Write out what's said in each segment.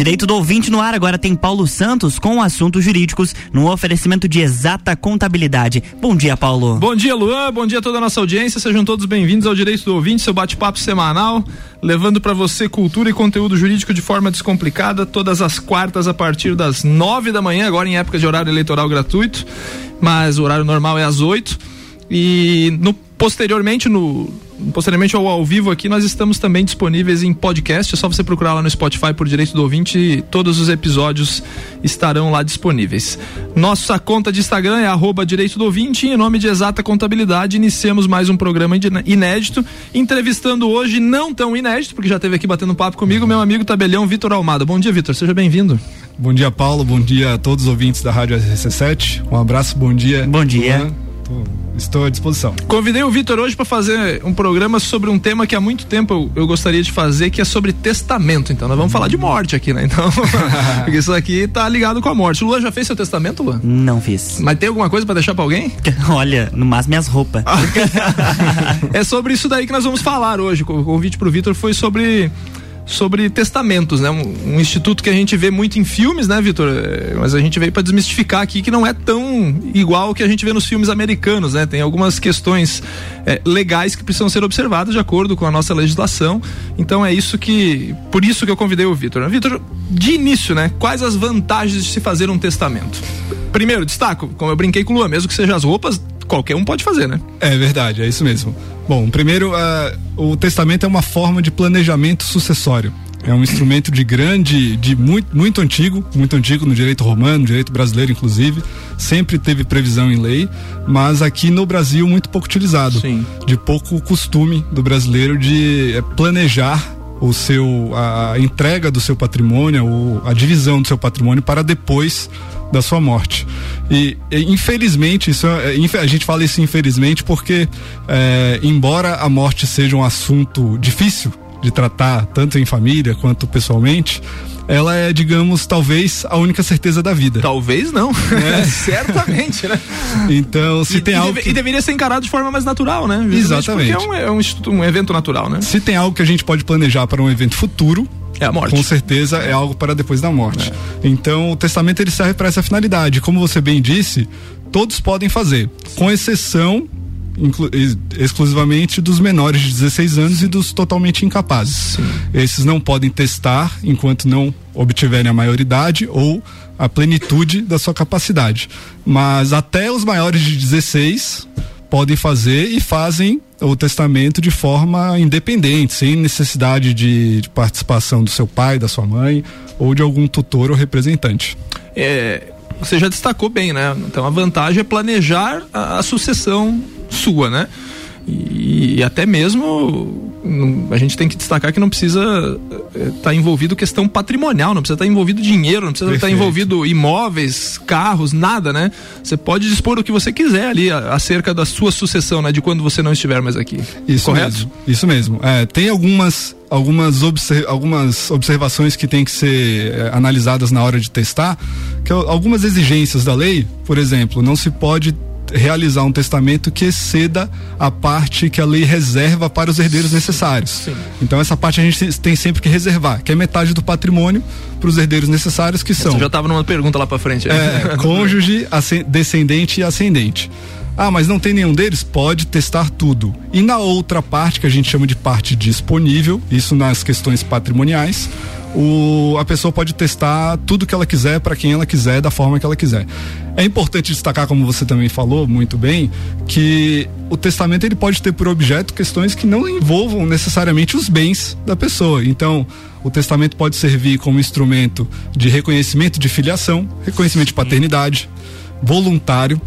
Direito do ouvinte no ar agora tem Paulo Santos com assuntos jurídicos no oferecimento de exata contabilidade. Bom dia, Paulo. Bom dia, Luan. Bom dia a toda a nossa audiência. Sejam todos bem-vindos ao Direito do Ouvinte, seu bate-papo semanal, levando para você cultura e conteúdo jurídico de forma descomplicada, todas as quartas a partir das nove da manhã, agora em época de horário eleitoral gratuito, mas o horário normal é às oito. E no posteriormente no posteriormente ao ao vivo aqui nós estamos também disponíveis em podcast é só você procurar lá no Spotify por direito do ouvinte e todos os episódios estarão lá disponíveis nossa conta de Instagram é arroba direito do ouvinte e em nome de exata contabilidade iniciamos mais um programa inédito entrevistando hoje não tão inédito porque já teve aqui batendo papo comigo meu amigo tabelião Vitor Almada bom dia Vitor seja bem-vindo Bom dia, Paulo. Bom dia a todos os ouvintes da Rádio RC7. Um abraço, bom dia. Bom dia. Estou à disposição. Convidei o Vitor hoje para fazer um programa sobre um tema que há muito tempo eu, eu, gostaria de fazer, que é sobre testamento. Então, nós vamos falar de morte aqui, né? Então, porque isso aqui tá ligado com a morte. Luan já fez seu testamento, Luan? Não fiz. Mas tem alguma coisa para deixar para alguém? Olha, no máximo minhas roupas. é sobre isso daí que nós vamos falar hoje. O convite pro Vitor foi sobre sobre testamentos, né? Um, um, instituto que a gente vê muito em filmes, né, Vitor? É, mas a gente veio para desmistificar aqui que não é tão igual ao que a gente vê nos filmes americanos, né? Tem algumas questões é, legais que precisam ser observadas de acordo com a nossa legislação. Então é isso que, por isso que eu convidei o Vitor. Vitor, de início, né? Quais as vantagens de se fazer um testamento? Primeiro, destaco, como eu brinquei com o Lua, mesmo que seja as roupas, qualquer um pode fazer, né? É verdade, é isso mesmo. Bom, primeiro, uh, o testamento é uma forma de planejamento sucessório. É um instrumento de grande, de muito, muito antigo, muito antigo no direito romano, no direito brasileiro, inclusive. Sempre teve previsão em lei, mas aqui no Brasil muito pouco utilizado. Sim. De pouco costume do brasileiro de eh, planejar o seu a entrega do seu patrimônio, ou a divisão do seu patrimônio para depois da sua morte. E, infelizmente, isso é, a gente fala isso infelizmente porque, é, embora a morte seja um assunto difícil de tratar, tanto em família quanto pessoalmente, ela é, digamos, talvez a única certeza da vida. Talvez não. É. Certamente, né? Então, se e, tem e algo. Deve, que... E deveria ser encarado de forma mais natural, né? Exatamente. Porque é um, é um, um evento natural, né? Se tem algo que a gente pode planejar para um evento futuro, é a morte. Com certeza é algo para depois da morte. É. Então o testamento ele serve para essa finalidade. Como você bem disse, todos podem fazer, com exceção exclusivamente dos menores de 16 anos e dos totalmente incapazes. Sim. Esses não podem testar enquanto não obtiverem a maioridade ou a plenitude da sua capacidade. Mas até os maiores de 16 podem fazer e fazem o testamento de forma independente, sem necessidade de, de participação do seu pai, da sua mãe ou de algum tutor ou representante. É, você já destacou bem, né? Então a vantagem é planejar a, a sucessão sua, né? E, e, até mesmo a gente tem que destacar que não precisa estar tá envolvido questão patrimonial, não precisa estar tá envolvido dinheiro, não precisa estar tá envolvido imóveis, carros, nada, né? Você pode dispor o que você quiser ali acerca da sua sucessão, né? De quando você não estiver mais aqui. Isso Correto? Mesmo, isso mesmo. É, tem algumas algumas, observ algumas observações que têm que ser é, analisadas na hora de testar, que algumas exigências da lei, por exemplo, não se pode realizar um testamento que exceda a parte que a lei reserva para os herdeiros necessários. Sim. Então essa parte a gente tem sempre que reservar, que é metade do patrimônio para os herdeiros necessários que são. Você já estava numa pergunta lá para frente. É, cônjuge, descendente e ascendente. Ah, mas não tem nenhum deles? Pode testar tudo. E na outra parte, que a gente chama de parte disponível, isso nas questões patrimoniais, o, a pessoa pode testar tudo que ela quiser para quem ela quiser, da forma que ela quiser. É importante destacar, como você também falou muito bem, que o testamento ele pode ter por objeto questões que não envolvam necessariamente os bens da pessoa. Então, o testamento pode servir como instrumento de reconhecimento de filiação, reconhecimento de paternidade, voluntário.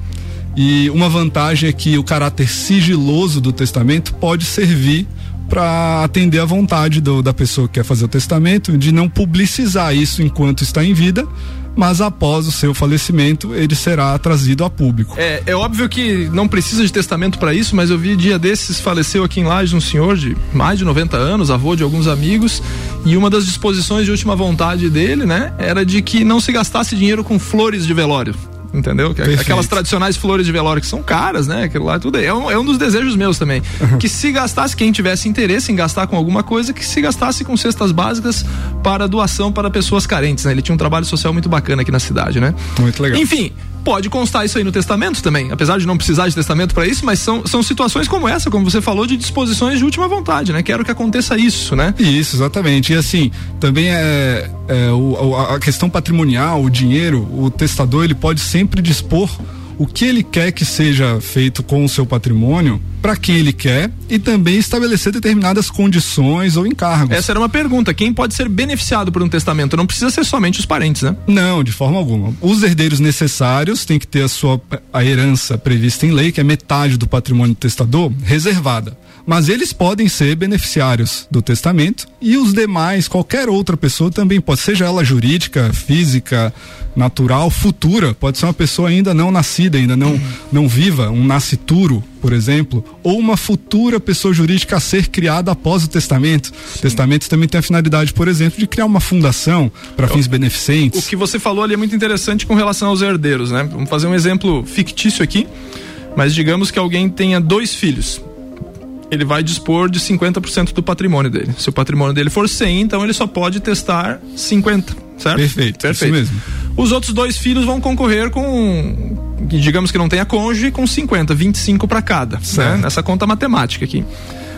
E uma vantagem é que o caráter sigiloso do testamento pode servir para atender à vontade do, da pessoa que quer fazer o testamento, de não publicizar isso enquanto está em vida, mas após o seu falecimento ele será trazido a público. É, é óbvio que não precisa de testamento para isso, mas eu vi dia desses faleceu aqui em Lages um senhor de mais de 90 anos, avô de alguns amigos, e uma das disposições de última vontade dele, né, era de que não se gastasse dinheiro com flores de velório entendeu? Perfeito. Aquelas tradicionais flores de velório que são caras, né? Aquilo lá tudo é um, é um dos desejos meus também. Que se gastasse, quem tivesse interesse em gastar com alguma coisa, que se gastasse com cestas básicas para doação para pessoas carentes, né? Ele tinha um trabalho social muito bacana aqui na cidade, né? Muito legal. Enfim, pode constar isso aí no testamento também, apesar de não precisar de testamento para isso, mas são, são situações como essa, como você falou, de disposições de última vontade, né? Quero que aconteça isso, né? Isso, exatamente. E assim, também é, é o, a questão patrimonial, o dinheiro, o testador ele pode sempre dispor o que ele quer que seja feito com o seu patrimônio, para quem ele quer e também estabelecer determinadas condições ou encargos. Essa era uma pergunta. Quem pode ser beneficiado por um testamento? Não precisa ser somente os parentes, né? Não, de forma alguma. Os herdeiros necessários têm que ter a sua a herança prevista em lei, que é metade do patrimônio do testador, reservada mas eles podem ser beneficiários do testamento e os demais, qualquer outra pessoa também pode, seja ela jurídica, física, natural, futura, pode ser uma pessoa ainda não nascida, ainda não, não viva, um nascituro, por exemplo, ou uma futura pessoa jurídica a ser criada após o testamento. Sim. Testamentos também tem a finalidade, por exemplo, de criar uma fundação para fins beneficentes. O que você falou ali é muito interessante com relação aos herdeiros, né? Vamos fazer um exemplo fictício aqui, mas digamos que alguém tenha dois filhos ele vai dispor de 50% do patrimônio dele. Se o patrimônio dele for 100, então ele só pode testar 50, certo? Perfeito. Perfeito. Isso mesmo. Os outros dois filhos vão concorrer com, digamos que não tenha cônjuge, com 50, 25 para cada, né? Nessa conta matemática aqui.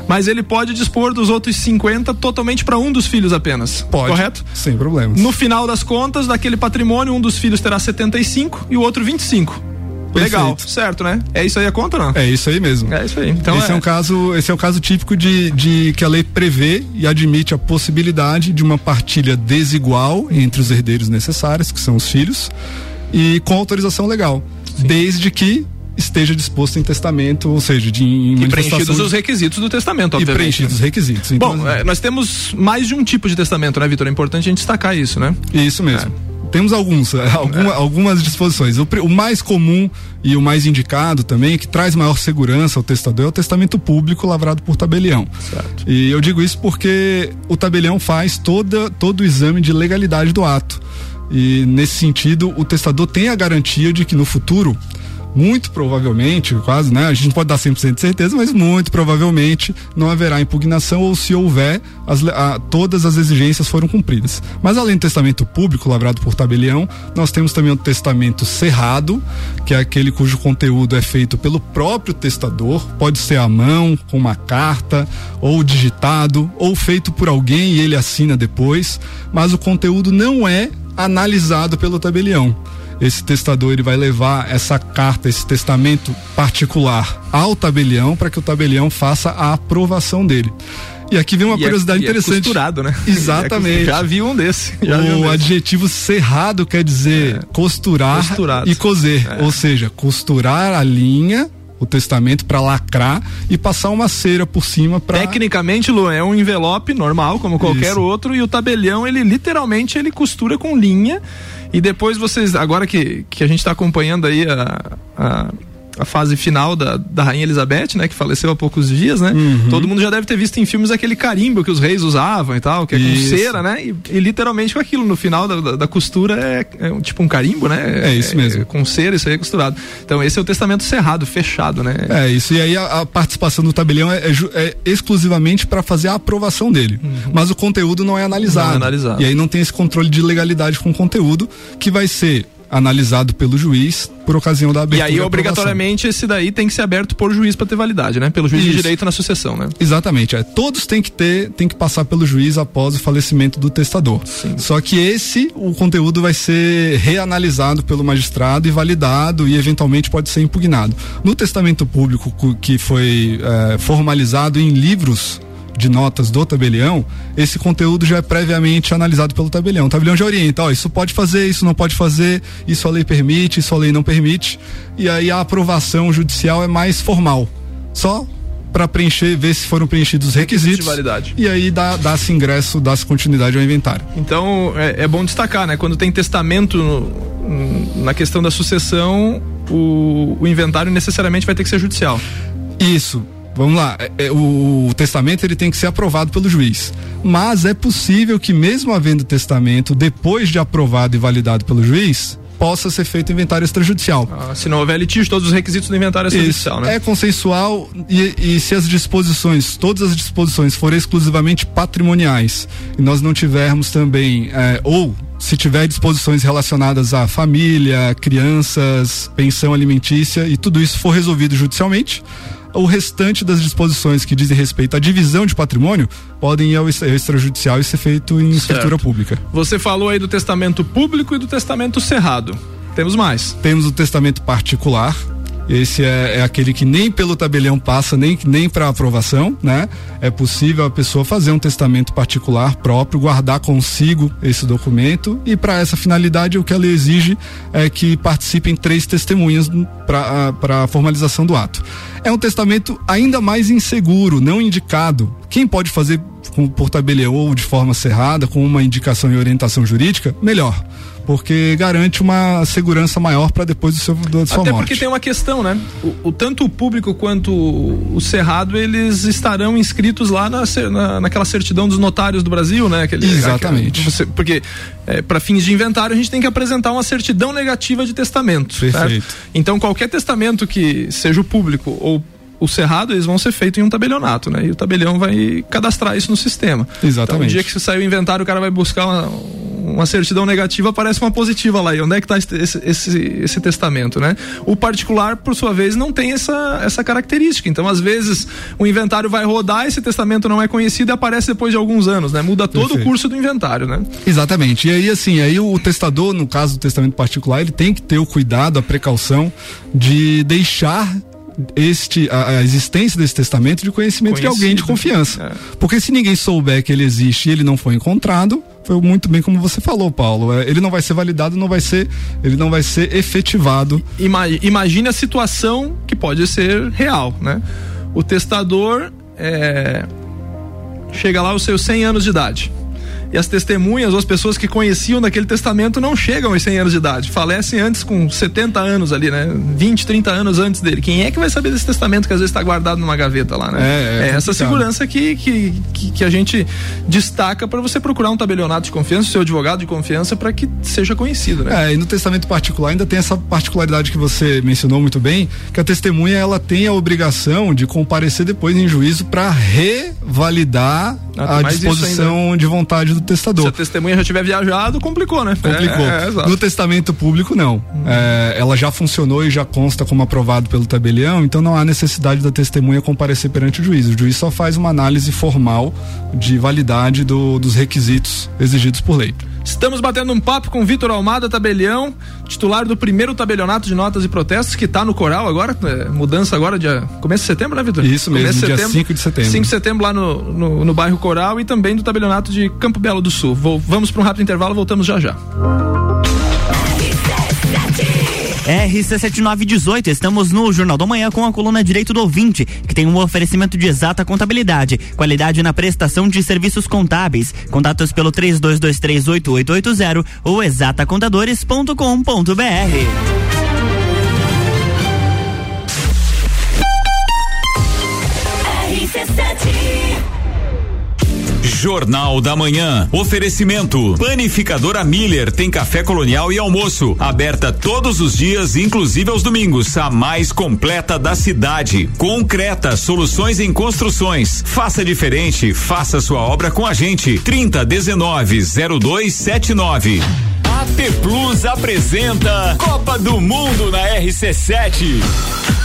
Mas ele pode dispor dos outros 50 totalmente para um dos filhos apenas. Pode. Correto? Sem problemas. No final das contas, daquele patrimônio, um dos filhos terá 75 e o outro 25. Legal, certo, né? É isso aí a conta, não? É isso aí mesmo. É isso aí. Então esse é, é um caso, esse é um caso típico de, de que a lei prevê e admite a possibilidade de uma partilha desigual entre os herdeiros necessários, que são os filhos, e com autorização legal, Sim. desde que esteja disposto em testamento, ou seja, de em e preenchidos os requisitos do testamento, obviamente. E preenchidos os requisitos. Então, Bom, é, nós temos mais de um tipo de testamento, né, Vitor? É importante a gente destacar isso, né? Isso mesmo. É temos alguns, alguma, é. algumas disposições. O, o, mais comum e o mais indicado também, que traz maior segurança ao testador, é o testamento público lavrado por tabelião. Certo. E eu digo isso porque o tabelião faz toda, todo o exame de legalidade do ato. E nesse sentido, o testador tem a garantia de que no futuro muito provavelmente, quase, né? A gente não pode dar 100% de certeza, mas muito provavelmente não haverá impugnação ou se houver, as, a, todas as exigências foram cumpridas. Mas além do testamento público lavrado por tabelião, nós temos também o testamento cerrado, que é aquele cujo conteúdo é feito pelo próprio testador, pode ser à mão, com uma carta, ou digitado, ou feito por alguém e ele assina depois, mas o conteúdo não é analisado pelo tabelião esse testador ele vai levar essa carta, esse testamento particular ao tabelião para que o tabelião faça a aprovação dele. E aqui vem uma e é- curiosidade é, interessante. É costurado, né? Exatamente. É já vi um desse. o um adjetivo cerrado quer dizer é. costurar Costurado. e coser, é. ou seja, costurar a linha o testamento para lacrar e passar uma cera por cima para Tecnicamente, Lu, é um envelope normal como qualquer Isso. outro e o tabelião ele literalmente ele costura com linha e depois vocês, agora que, que a gente está acompanhando aí a, a a fase final da, da Rainha Elizabeth, né? Que faleceu há poucos dias, né? Uhum. Todo mundo já deve ter visto em filmes aquele carimbo que os reis usavam e tal, que é com cera, né? E, e, literalmente com aquilo no final da, da, da costura é, é, tipo um carimbo, né? É, isso mesmo. É, com cera, isso aí é costurado. Então esse é o testamento cerrado, fechado, né? É isso. E aí a, a participação do tabelião é, é, é exclusivamente para fazer a aprovação dele. Uhum. Mas o conteúdo não é analisado. Não é analisado. E aí não tem esse controle de legalidade com o conteúdo que vai ser analisado pelo juiz por ocasião da abertura. E aí, obrigatoriamente, esse daí tem que ser aberto por juiz para ter validade, né? Pelo juiz Isso. de direito na sucessão, né? Exatamente. É. Todos têm que ter, tem que passar pelo juiz após o falecimento do testador. Sim. Só que esse, o conteúdo vai ser reanalisado pelo magistrado e validado e eventualmente pode ser impugnado. No testamento público que foi é, formalizado em livros de notas do tabelião, esse conteúdo já é previamente analisado pelo tabelião. O tabelião já orienta, ó, isso pode fazer, isso não pode fazer, isso a lei permite, isso a lei não permite. E aí a aprovação judicial é mais formal. Só para preencher, ver se foram preenchidos os requisitos. De validade. E aí dá, dá-se ingresso, dá-se continuidade ao inventário. Então é, é, bom destacar, né? Quando tem testamento no, na questão da sucessão, o, o inventário necessariamente vai ter que ser judicial. Isso vamos lá, é, é, o, o, testamento ele tem que ser aprovado pelo juiz. Mas é possível que mesmo havendo testamento, depois de aprovado e validado pelo juiz, possa ser feito inventário extrajudicial. Ah, se não houver litígio, todos os requisitos do inventário extrajudicial, Isso, né? É consensual e, e, se as disposições, todas as disposições forem exclusivamente patrimoniais e nós não tivermos também, é, ou se tiver disposições relacionadas à família, crianças, pensão alimentícia e tudo isso for resolvido judicialmente, o restante das disposições que dizem respeito à divisão de patrimônio podem ir ao extrajudicial e ser feito em certo. escritura pública. Você falou aí do testamento público e do testamento cerrado. Temos mais. Temos o testamento particular, esse é, é, aquele que nem pelo tabelião passa, nem, nem para aprovação, né? É possível a pessoa fazer um testamento particular próprio, guardar consigo esse documento e para essa finalidade o que ela exige é que participem três testemunhas para a formalização do ato. É um testamento ainda mais inseguro, não indicado. Quem pode fazer por tabelião ou de forma cerrada, com uma indicação e orientação jurídica, melhor porque garante uma segurança maior para depois do seu do sua Até morte. porque tem uma questão, né? O, o, tanto o público quanto o cerrado eles estarão inscritos lá na, na naquela certidão dos notários do Brasil, né? Aquele, Exatamente. Aquele, você, porque é, para fins de inventário a gente tem que apresentar uma certidão negativa de testamento. Perfeito. Certo? Então qualquer testamento que seja o público ou o cerrado, eles vão ser feitos em um tabelionato, né? E o tabelião vai cadastrar isso no sistema. Exatamente. Então, o dia que você sair o inventário, o cara vai buscar uma, uma certidão negativa, aparece uma positiva lá. E onde é que está esse, esse, esse, testamento, né? O particular, por sua vez, não tem essa, essa característica. Então, às vezes, o inventário vai rodar, esse testamento não é conhecido e aparece depois de alguns anos, né? Muda todo Perfeito. o curso do inventário, né? Exatamente. E aí, assim, aí o testador, no caso do testamento particular, ele tem que ter o cuidado, a precaução de deixar este a, a, existência desse testamento de conhecimento Conhecido. de alguém de confiança. É. Porque se ninguém souber que ele existe e ele não foi encontrado, foi muito bem como você falou, Paulo. É, ele não vai ser validado, não vai ser, ele não vai ser efetivado. Imagine a situação que pode ser real, né? O testador é, chega lá aos seus 100 anos de idade e as testemunhas ou as pessoas que conheciam daquele testamento não chegam aos 100 anos de idade, falecem antes com 70 anos ali, né? 20, 30 anos antes dele. Quem é que vai saber desse testamento que às vezes está guardado numa gaveta lá, né? É, é, é essa segurança que, que, que, que, a gente destaca para você procurar um tabelionato de confiança, seu advogado de confiança, para que seja conhecido, né? É, e no testamento particular ainda tem essa particularidade que você mencionou muito bem, que a testemunha ela tem a obrigação de comparecer depois em juízo para revalidar ah, a disposição de vontade do testador. Se a testemunha já tiver viajado, complicou, né? Complicou. É, é, no testamento público, não. Hum. É, ela já funcionou e já consta como aprovado pelo tabelião, então não há necessidade da testemunha comparecer perante o juiz. O juiz só faz uma análise formal de validade do, dos requisitos exigidos por lei. Estamos batendo um papo com Vitor Almada Tabelião, titular do primeiro tabelionato de notas e protestos, que está no coral agora, é, mudança agora, dia começo de setembro, né, Vitor? Isso mesmo, começo dia 5 de setembro. 5 de setembro lá no, no, no, bairro Coral e também do tabelionato de Campo Belo do Sul. Vou, vamos para um rápido intervalo, voltamos já já. RC7918, estamos no Jornal da Manhã com a coluna Direito do Ouvinte, que tem um oferecimento de exata contabilidade, qualidade na prestação de serviços contábeis. Contatos pelo 32238880 ou exatacontadores.com.br. Jornal da Manhã. Oferecimento. Panificadora Miller tem café colonial e almoço. Aberta todos os dias, inclusive aos domingos. A mais completa da cidade. Concreta, soluções em construções. Faça diferente, faça sua obra com a gente. 30 19 0279. AT Plus apresenta Copa do Mundo na RC7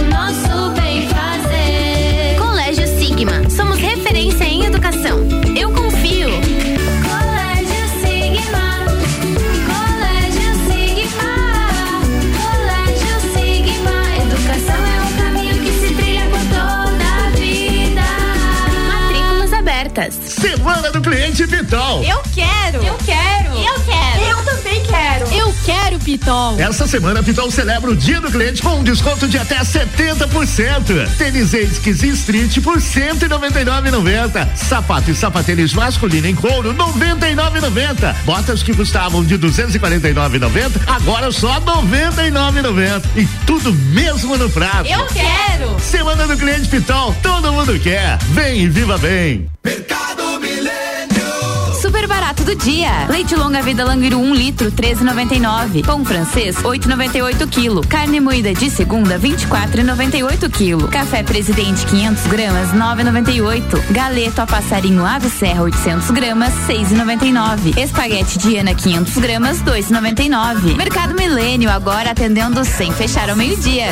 that Semana do Cliente Pitol. Eu quero. Eu quero. Eu quero. Eu também quero. Eu quero Pitol. Essa semana a Pitol celebra o Dia do Cliente com um desconto de até 70%. Tênis Esquis Street por 199,90. Sapato e sapatênis masculino em couro 99,90. Botas que custavam de 249,90 agora só 99,90. E tudo mesmo no prato. Eu quero. Semana do Cliente Pitol, todo mundo quer. Vem e viva bem. Mercado Milênio. Super barato do dia. Leite longa vida Languiru 1 um litro 13,99. Pão francês 8,98 quilo. Carne moída de segunda 24,98 quilo. Café Presidente 500 gramas 9,98. Galeto a passarinho ave serra 800 gramas 6,99. Espaguete Diana 500 gramas 2,99. Mercado Milênio agora atendendo sem fechar ao meio dia.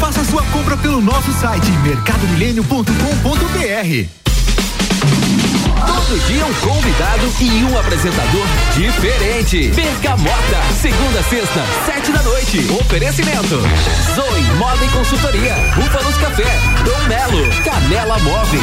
Faça sua compra pelo nosso site mercadomilênio.com.br. Todo dia um convidado e um apresentador diferente. Bergamota, segunda, sexta, sete da noite. Oferecimento: Zoe Moda e Consultoria, Búfalos Café, Dom Melo, Canela Móveis.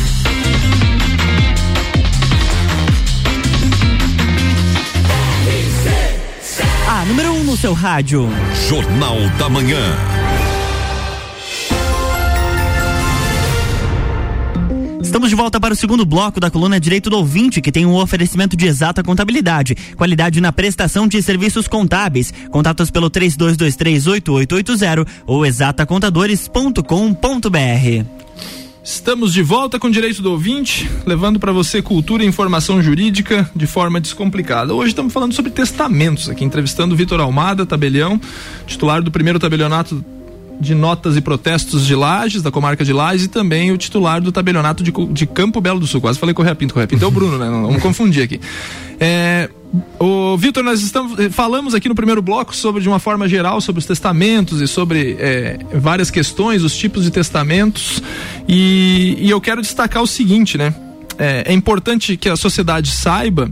Seu rádio. Jornal da Manhã. Estamos de volta para o segundo bloco da coluna Direito do Ouvinte, que tem um oferecimento de exata contabilidade, qualidade na prestação de serviços contábeis. Contatos pelo 32238880 ou exatacontadores.com.br. Estamos de volta com Direito do Ouvinte, levando para você cultura e informação jurídica de forma descomplicada. Hoje estamos falando sobre testamentos aqui, entrevistando Vitor Almada, tabelião, titular do primeiro tabelionato de notas e protestos de Lages, da comarca de Lages, e também o titular do tabelionato de, de Campo Belo do Sul. Quase falei Correia Pinto, Correia Pinto é o Bruno, né? Não, vamos confundir aqui. É, o Vitor, nós estamos, falamos aqui no primeiro bloco sobre, de uma forma geral, sobre os testamentos e sobre é, várias questões, os tipos de testamentos. E, e eu quero destacar o seguinte, né? É, é, importante que a sociedade saiba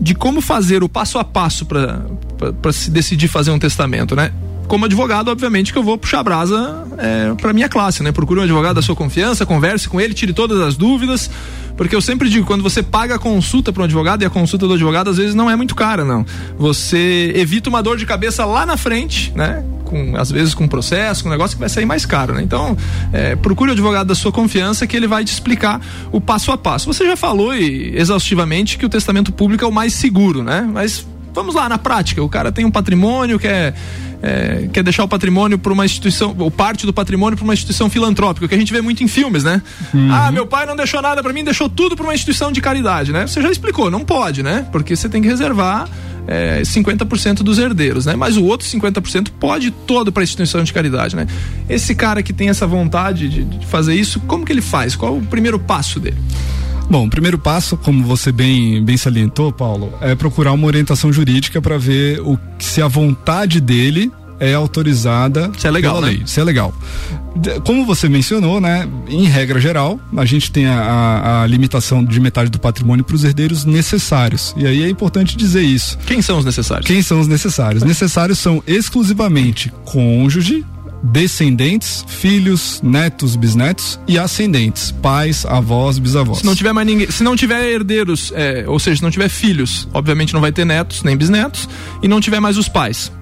de como fazer o passo a passo para se decidir fazer um testamento, né? Como advogado, obviamente que eu vou puxar a brasa é, para minha classe, né? Procure um advogado da sua confiança, converse com ele, tire todas as dúvidas, porque eu sempre digo, quando você paga a consulta para um advogado e a consulta do advogado às vezes não é muito cara, não. Você evita uma dor de cabeça lá na frente, né? Com, às vezes com processo, com um negócio que vai sair mais caro, né? Então, é, procure o advogado da sua confiança que ele vai te explicar o passo a passo. Você já falou e, exaustivamente que o testamento público é o mais seguro, né? Mas vamos lá, na prática, o cara tem um patrimônio, quer, é, quer deixar o patrimônio para uma instituição, ou parte do patrimônio para uma instituição filantrópica, que a gente vê muito em filmes, né? Uhum. Ah, meu pai não deixou nada para mim, deixou tudo para uma instituição de caridade, né? Você já explicou, não pode, né? Porque você tem que reservar é, 50% dos herdeiros, né? Mas o outro 50% pode ir todo para a instituição de caridade, né? Esse cara que tem essa vontade de, de fazer isso, como que ele faz? Qual o primeiro passo dele? Bom, o primeiro passo, como você bem, bem salientou, Paulo, é procurar uma orientação jurídica para ver o, se a vontade dele é autorizada Isso é legal, pela né? lei. Isso é legal. Como você mencionou, né? Em regra geral, a gente tem a, a- a limitação de metade do patrimônio para os herdeiros necessários. E aí é importante dizer isso. Quem são os necessários? Quem são os necessários? Necessários são exclusivamente cônjuge, descendentes, filhos, netos, bisnetos e ascendentes, pais, avós, bisavós. Se não tiver mais ninguém, se não tiver herdeiros, é, ou seja, se não tiver filhos, obviamente não vai ter netos nem bisnetos, e não tiver mais os pais.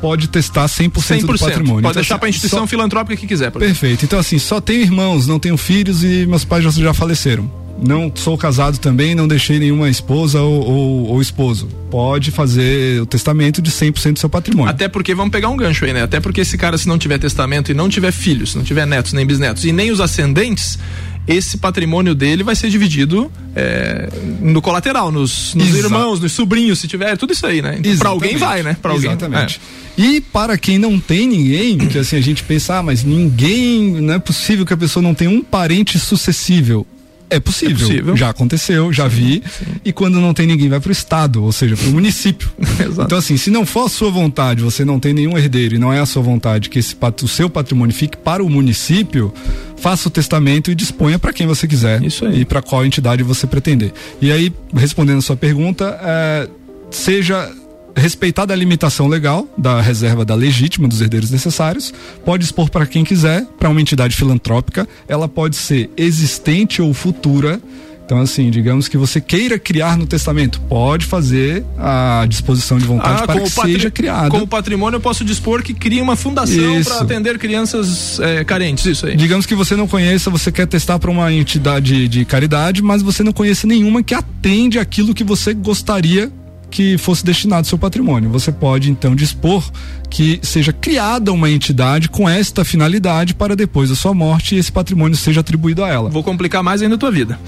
Pode testar 100%, 100%. do patrimônio. Pode Então, deixar assim, para a instituição só- filantrópica que quiser. Perfeito. Então, assim, só tenho irmãos, não tenho filhos e meus pais já, já faleceram. Não sou casado também, não deixei nenhuma esposa ou, ou- ou esposo. Pode fazer o testamento de 100% do seu patrimônio. Até porque, vamos pegar um gancho aí, né? Até porque esse cara, se não tiver testamento e não tiver filhos, não tiver netos nem bisnetos e nem os ascendentes, esse patrimônio dele vai ser dividido é, no colateral, nos, nos irmãos, nos sobrinhos, se tiver, tudo isso aí, né? Então, pra alguém vai, né? Pra alguém. Exatamente. E para quem não tem ninguém, que assim a gente pensa, ah, mas ninguém, não é possível que a pessoa não tenha um parente sucessível. É possível. É possível. Já aconteceu, já vi. E quando não tem ninguém, vai pro estado, ou seja, pro município. então, assim, se não for a sua vontade, você não tem nenhum herdeiro e não é a sua vontade que esse, o seu patrimônio fique para o município, faça o testamento e disponha para quem você quiser. Isso aí. E para qual entidade você pretender. E aí, respondendo a sua pergunta, é, seja respeitada a limitação legal da reserva da legítima dos herdeiros necessários, pode expor para quem quiser, para uma entidade filantrópica, ela pode ser existente ou futura. Então, assim, digamos que você queira criar no testamento, pode fazer a disposição de vontade para que Ah, seja criada. como patrimônio, eu posso dispor que cria uma fundação para atender crianças é, carentes, isso aí. Digamos que você não conheça, você quer testar para uma entidade de caridade, mas você não conhece nenhuma que atende aquilo que você gostaria que fosse destinado seu patrimônio. Você pode então dispor que seja criada uma entidade com esta finalidade para depois da sua morte esse patrimônio seja atribuído a ela. Vou complicar mais ainda a tua vida.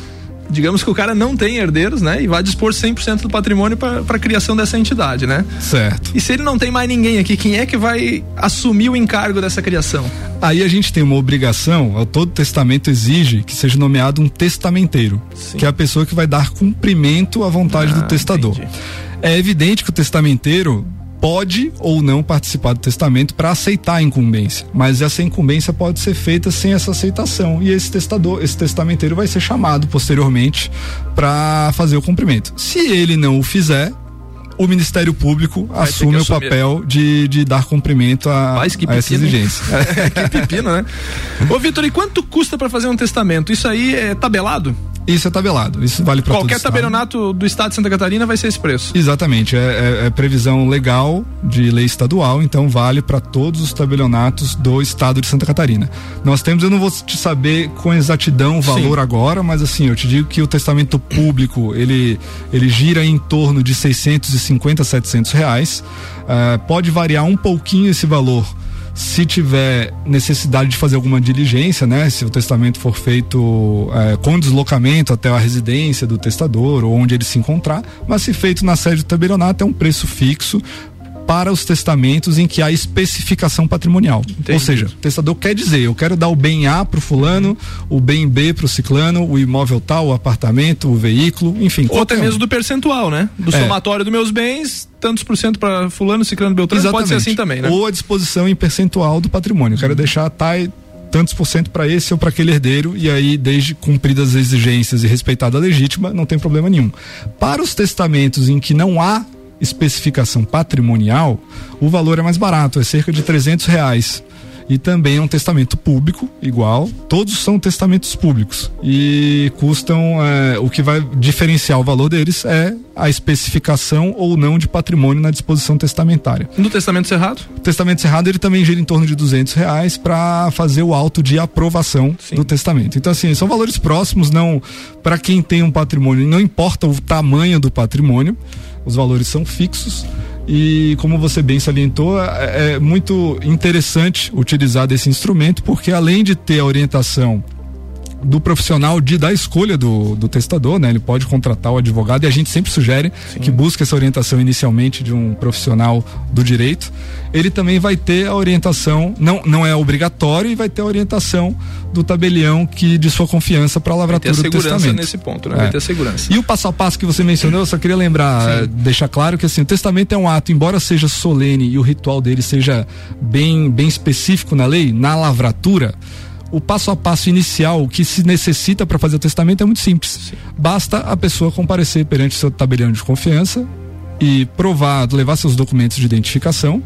Digamos que o cara não tem herdeiros, né? E vai dispor 100% do patrimônio para a criação dessa entidade, né? Certo. E se ele não tem mais ninguém aqui, quem é que vai assumir o encargo dessa criação? Aí a gente tem uma obrigação, todo testamento exige que seja nomeado um testamenteiro, que é a pessoa que vai dar cumprimento à vontade Ah, do testador. É evidente que o testamenteiro pode ou não participar do testamento para aceitar a incumbência, mas essa incumbência pode ser feita sem essa aceitação e esse testador, esse testamenteiro vai ser chamado posteriormente para fazer o cumprimento. Se ele não o fizer, o Ministério Público Vai assume o papel de, de dar cumprimento a, Mas que a essa exigência. que pepino, né? Ô, Vitor, e quanto custa para fazer um testamento? Isso aí é tabelado? Isso é tabelado. Isso vale para Qualquer tabelionato do estado de Santa Catarina vai ser esse preço. Exatamente, é, é- é previsão legal de lei estadual, então vale para todos os tabelionatos do estado de Santa Catarina. Nós temos, eu não vou te saber com exatidão o valor Sim. agora, mas assim, eu te digo que o testamento público ele, ele gira em torno de 650 a 700 reais. Ah, pode variar um pouquinho esse valor se tiver necessidade de fazer alguma diligência, né? Se o testamento for feito eh, com deslocamento até a residência do testador ou onde ele se encontrar, mas se feito na sede do tabelionato é um preço fixo para os testamentos em que há especificação patrimonial. Ou seja, o testador quer dizer, eu quero dar o bem A para o fulano, o bem B para o ciclano, o imóvel tal, o apartamento, o veículo, enfim. Ou até mesmo do percentual, né? Do É. somatório dos meus bens, tantos por cento para fulano, ciclano, beltrano, pode ser assim também, né? Uhum. Ou a disposição em percentual do patrimônio. Eu quero deixar tá, tantos por cento para esse ou para aquele herdeiro e aí desde cumpridas as exigências e respeitada a legítima, não tem problema nenhum. Para os testamentos em que não há especificação patrimonial, o valor é mais barato, é cerca de 300 reais. E também é um testamento público, igual. Todos são testamentos públicos. E custam. é, o que vai diferenciar o valor deles é a especificação ou não de patrimônio na disposição testamentária. No testamento cerrado? O testamento cerrado ele também gira em torno de 200 reais para fazer o auto de aprovação do testamento. Então assim são valores próximos, não para quem tem um patrimônio, não importa o tamanho do patrimônio. Os valores são fixos e como você bem salientou, é, é muito interessante utilizar desse instrumento porque além de ter a orientação do profissional de da escolha do, do testador, né? Ele pode contratar o advogado e a gente sempre sugere Sim. que busque essa orientação inicialmente de um profissional do direito. Ele também vai ter a orientação, não, não é obrigatório, e vai ter a orientação do tabelião que de sua confiança para a lavratura do testamento. nesse ponto, né? É. Vai ter segurança. E o passo a passo que você mencionou, eu só queria lembrar, Sim. deixar claro que assim, o testamento é um ato, embora seja solene e o ritual dele seja bem, bem específico na lei, na lavratura, o passo a passo inicial o que se necessita para fazer o testamento é muito simples. Sim. Basta a pessoa comparecer perante seu tabelião de confiança e provar, levar seus documentos de identificação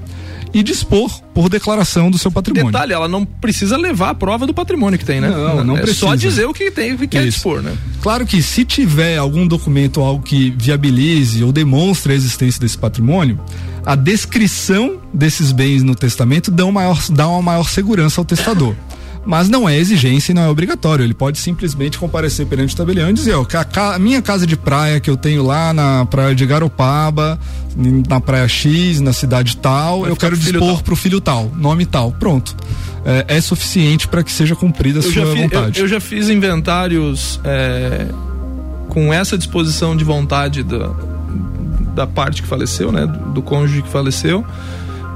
e dispor por declaração do seu patrimônio. Detalhe, ela não precisa levar a prova do patrimônio que tem, né? Não, não é precisa. só dizer o que tem, o que quer dispor, né? Claro que se tiver algum documento, algo que viabilize ou demonstre a existência desse patrimônio, a descrição desses bens no testamento dá, maior, dá uma maior segurança ao testador mas não é exigência e não é obrigatório. Ele pode simplesmente comparecer perante o tabelião e dizer, ó, a, a, minha casa de praia que eu tenho lá na praia de Garopaba, na praia X, na cidade tal, Vai eu quero dispor tal. pro filho tal, nome tal. Pronto. É, é suficiente para que seja cumprida a eu sua vontade. Eu, eu, já fiz inventários é, com essa disposição de vontade da, da parte que faleceu, né? Do, do cônjuge que faleceu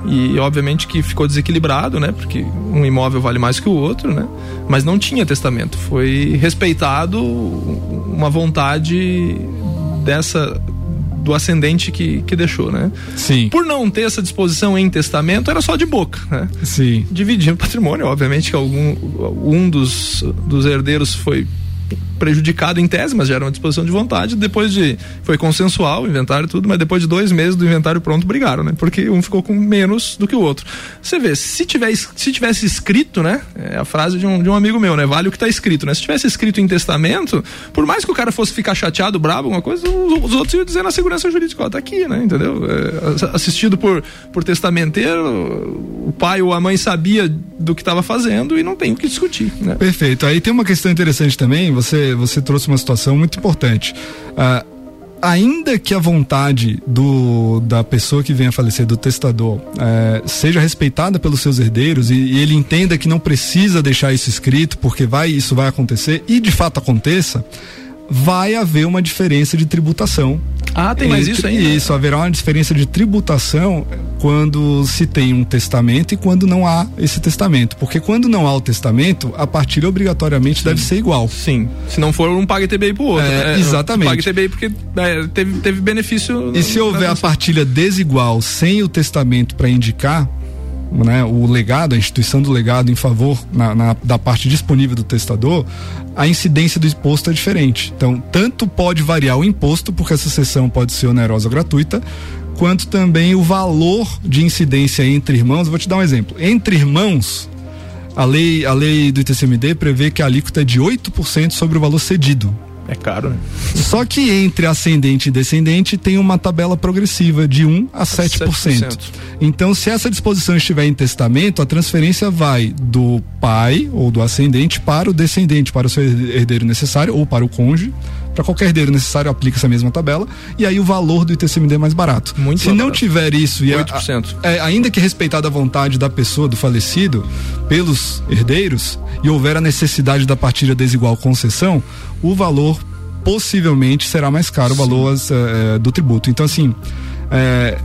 e obviamente que ficou desequilibrado, né? Porque um imóvel vale mais que o outro, né? Mas não tinha testamento. Foi respeitado uma vontade dessa do ascendente que, que deixou, né? Sim. Por não ter essa disposição em testamento, era só de boca, né? Sim. Dividindo patrimônio, obviamente que algum um dos, dos herdeiros foi prejudicado em tese, mas já era uma disposição de vontade. Depois de. Foi consensual o inventário tudo, mas depois de dois meses do inventário pronto, brigaram, né? Porque um ficou com menos do que o outro. Você vê, se, tivesse, se tivesse escrito, né? É a frase de um, de um amigo meu, né? Vale o que está escrito, né? Se tivesse escrito em testamento, por mais que o cara fosse ficar chateado, bravo, alguma coisa, os, os outros iam dizer na segurança jurídica, ó, tá aqui, né? Entendeu? É, assistido por, por testamenteiro, o pai ou a mãe sabia do que estava fazendo e não tem o que discutir, né? Perfeito. Aí tem uma questão interessante também, você você, trouxe uma situação muito importante. Ah, ainda que a vontade do, da pessoa que venha a falecer, do testador, eh, seja respeitada pelos seus herdeiros e, e, ele entenda que não precisa deixar isso escrito porque vai isso vai acontecer e de fato aconteça, vai haver uma diferença de tributação. Ah, tem mais isso ainda? Isso, haverá uma diferença de tributação quando se tem um testamento e quando não há esse testamento. Porque quando não há o testamento, a partilha obrigatoriamente Sim. deve ser igual. Sim. Se não for, um paga TBI pro outro. É, né? exatamente. Paga TBI porque é, teve, teve benefício. E se houver a partilha desigual sem o testamento para indicar, né, o legado, a instituição do legado em favor na, na, da parte disponível do testador, a incidência do imposto é diferente. Então, tanto pode variar o imposto, porque essa sessão pode ser onerosa ou gratuita, quanto também o valor de incidência entre irmãos. vou te dar um exemplo. Entre irmãos, a lei, a lei do ITCMD prevê que a alíquota é de 8% sobre o valor cedido. É caro, né? Só que entre ascendente e descendente tem uma tabela progressiva de 1 a 7%. 7%. Então, se essa disposição estiver em testamento, a transferência vai do pai ou do ascendente para o descendente, para o seu herdeiro necessário ou para o cônjuge. Para qualquer herdeiro necessário, aplica essa mesma tabela. E aí o valor do ITCMD é mais barato. Muito Se não tiver isso, e 8%. A, é, ainda que respeitada a vontade da pessoa, do falecido, pelos herdeiros, e houver a necessidade da partilha desigual concessão, o valor possivelmente será mais caro, Sim. o valor é, do tributo. Então, assim. É,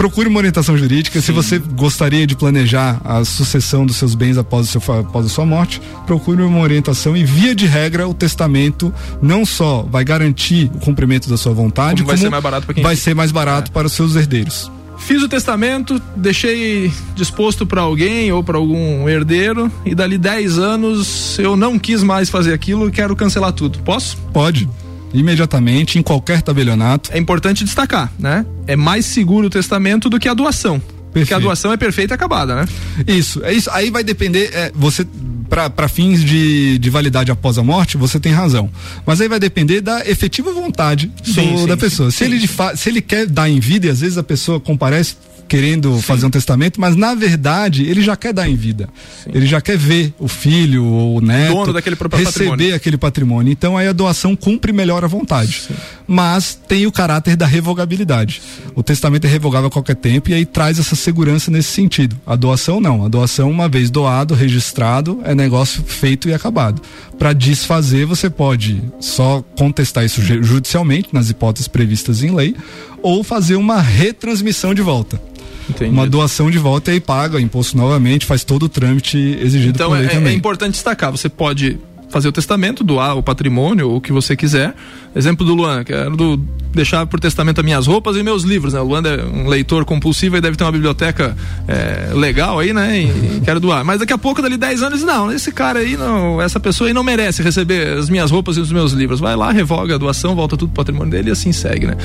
procure uma orientação jurídica. Sim. Se você gostaria de planejar a sucessão dos seus bens após, seu, após a sua morte, procure uma orientação e, via de regra, o testamento não só vai garantir o cumprimento da sua vontade, como vai ser mais barato para quem vai ser mais barato é. para os seus herdeiros. Fiz o testamento, deixei disposto para alguém ou para algum herdeiro e dali 10 anos eu não quis mais fazer aquilo e quero cancelar tudo. Posso? Pode imediatamente em qualquer tabelionato. É importante destacar, né? É mais seguro o testamento do que a doação. Perfeito. Porque a doação é perfeita e acabada, né? Isso, é isso. Aí vai depender, é, você para fins de, de validade após a morte, você tem razão. Mas aí vai depender da efetiva vontade sim, do, sim, da pessoa. Sim, se, ele de se ele quer dar em vida, e às vezes a pessoa comparece querendo Sim. fazer um testamento, mas na verdade ele já quer dar em vida. Sim. Ele já quer ver o filho ou o neto Dono daquele receber patrimônio. aquele patrimônio. Então aí a doação cumpre melhor a vontade. Sim. Mas tem o caráter da revogabilidade. O testamento é revogável a qualquer tempo e aí traz essa segurança nesse sentido. A doação não. A doação, uma vez doado, registrado, é negócio feito e acabado. Para desfazer, você pode só contestar isso judicialmente, nas hipóteses previstas em lei, ou fazer uma retransmissão de volta. Entendi. Uma doação de volta e aí paga imposto novamente, faz todo o trâmite exigido então, por lei é, também. é importante destacar, você pode fazer o testamento, doar o patrimônio, o que você quiser. Exemplo do Luan, quero do, deixar por testamento as minhas roupas e meus livros, né? O Luan é um leitor compulsivo e deve ter uma biblioteca é, legal aí, né? E, quero doar. Mas daqui a pouco, dali 10 anos, não, esse cara aí, não, essa pessoa aí não merece receber as minhas roupas e os meus livros. Vai lá, revoga a doação, volta tudo pro patrimônio dele e assim segue, né?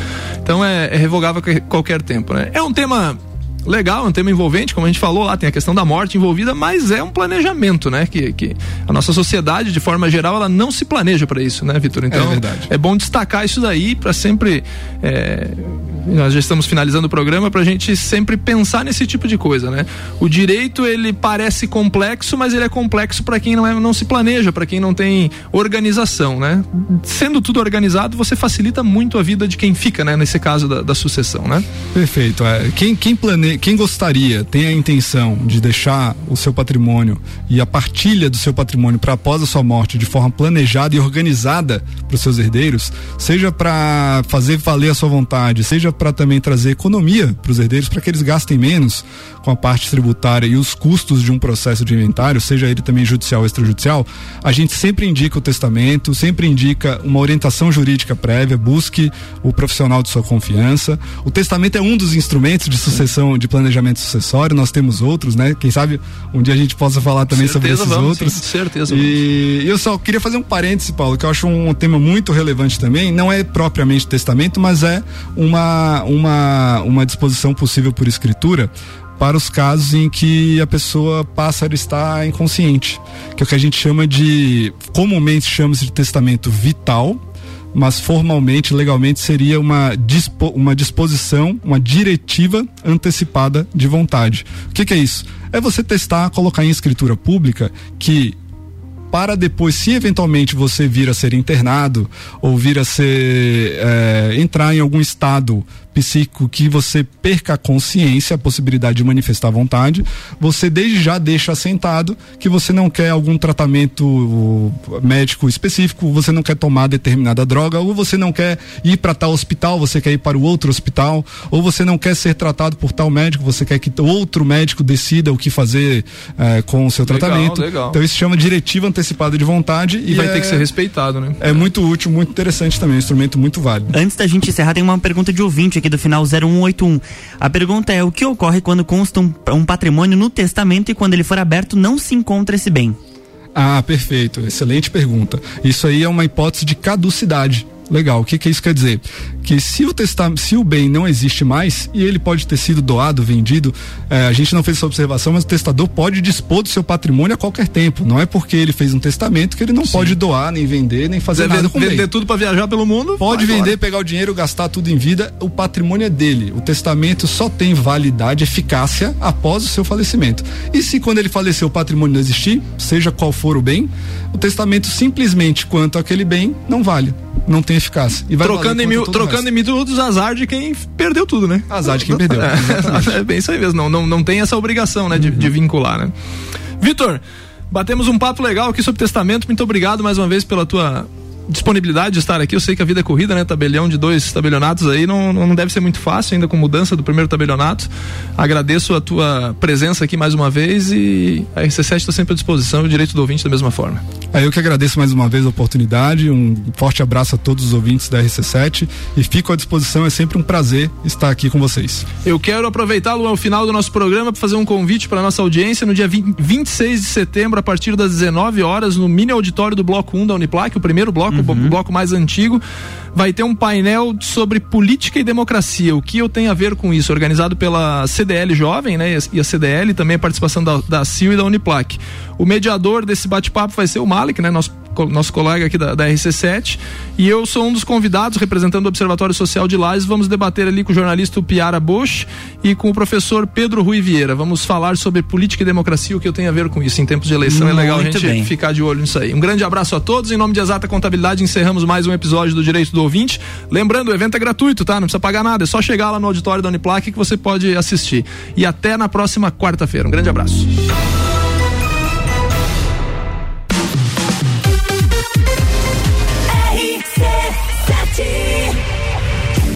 Então é, é revogável a qualquer tempo, né? É um tema legal, é um tema envolvente, como a gente falou lá, tem a questão da morte envolvida, mas é um planejamento, né? Que, que a nossa sociedade, de forma geral, ela não se planeja para isso, né, Vitor? Então, é, é, bom destacar isso daí para sempre. É, nós já estamos finalizando o programa para a gente sempre pensar nesse tipo de coisa, né? O direito ele parece complexo, mas ele é complexo para quem não, é, não se planeja, para quem não tem organização, né? Sendo tudo organizado, você facilita muito a vida de quem fica, né? Nesse caso da, da sucessão, né? Perfeito. É, quem, quem planeja quem gostaria, tem a intenção de deixar o seu patrimônio e a partilha do seu patrimônio para após a sua morte de forma planejada e organizada para os seus herdeiros, seja para fazer valer a sua vontade, seja para também trazer economia para os herdeiros, para que eles gastem menos com a parte tributária e os custos de um processo de inventário, seja ele também judicial ou extrajudicial, a gente sempre indica o testamento, sempre indica uma orientação jurídica prévia, busque o profissional de sua confiança. O testamento é um dos instrumentos de sucessão, de planejamento sucessório, nós temos outros, né? Quem sabe um dia a gente possa falar também certeza, sobre esses vamos, outros. Sim, certeza. E eu só queria fazer um parêntese, Paulo, que eu acho um tema muito relevante também, não é propriamente testamento, mas é uma uma uma disposição possível por escritura para os casos em que a pessoa passa a estar inconsciente, que é o que a gente chama de, comumente chama de testamento vital, mas formalmente, legalmente, seria uma, dispo, uma disposição, uma diretiva antecipada de vontade. O que, que é isso? É você testar, colocar em escritura pública que para depois, se eventualmente você vir a ser internado ou vir a ser é, entrar em algum estado psíquico que você perca a consciência, a possibilidade de manifestar vontade, você desde já deixa assentado que você não quer algum tratamento médico específico, você não quer tomar determinada droga, ou você não quer ir para tal hospital, você quer ir para o outro hospital, ou você não quer ser tratado por tal médico, você quer que outro médico decida o que fazer eh, com o seu legal, tratamento. Legal. Então isso chama diretiva antecipada de vontade e, e vai é, ter que ser respeitado, né? É muito útil, muito interessante também, um instrumento muito válido. Antes da gente encerrar, tem uma pergunta de ouvinte aqui do final 0181. A pergunta é: o que ocorre quando consta um, um patrimônio no testamento e quando ele for aberto não se encontra esse bem? Ah, perfeito. Excelente pergunta. Isso aí é uma hipótese de caducidade. Legal. O que, que isso quer dizer? Que se o testamento, se o bem não existe mais e ele pode ter sido doado, vendido, é, a gente não fez essa observação, mas o testador pode dispor do seu patrimônio a qualquer tempo. Não é porque ele fez um testamento que ele não Sim. pode doar, nem vender, nem fazer nada com vender bem. tudo para viajar pelo mundo. Pode vender, pegar o dinheiro, gastar tudo em vida. O patrimônio é dele. O testamento só tem validade, eficácia após o seu falecimento. E se quando ele faleceu o patrimônio não existir, seja qual for o bem, o testamento simplesmente quanto aquele bem não vale não tem eficácia. E vai trocando em, mil, trocando em miúdos azar de quem perdeu tudo, né? Azar de quem perdeu. É, é bem isso aí mesmo. Não, não, não tem essa obrigação, né, de, uhum. de vincular, né? Vitor, batemos um papo legal aqui sobre testamento. Muito obrigado mais uma vez pela tua disponibilidade de estar aqui. Eu sei que a vida é corrida, né? Tabelião de dois tabelionatos aí não, não deve ser muito fácil ainda com mudança do primeiro tabelionato. Agradeço a tua presença aqui mais uma vez e a RC7 está sempre à disposição e o direito do ouvinte da mesma forma. É, eu que agradeço mais uma vez a oportunidade. Um forte abraço a todos os ouvintes da RC7 e fico à disposição. É sempre um prazer estar aqui com vocês. Eu quero aproveitá-lo ao final do nosso programa para fazer um convite para nossa audiência no dia 20, 26 de setembro, a partir das 19 horas, no mini auditório do Bloco 1 da Uniplac, o primeiro bloco bloco, uhum. o bloco mais antigo, vai ter um painel sobre política e democracia. O que eu tenho a ver com isso? Organizado pela CDL Jovem, né? E a CDL também a participação da, da CIL e da Uniplac. O mediador desse bate-papo vai ser o Malik, né? Nosso nosso colega aqui da, da RC7. E eu sou um dos convidados, representando o Observatório Social de Lages. Vamos debater ali com o jornalista Piara Bosch e com o professor Pedro Rui Vieira. Vamos falar sobre política e democracia, o que eu tenho a ver com isso. Em tempos de eleição Muito é legal a gente bem. ficar de olho nisso aí. Um grande abraço a todos. Em nome de Exata Contabilidade, encerramos mais um episódio do Direito do Ouvinte. Lembrando, o evento é gratuito, tá? Não precisa pagar nada. É só chegar lá no auditório da Uniplac que você pode assistir. E até na próxima quarta-feira. Um grande abraço.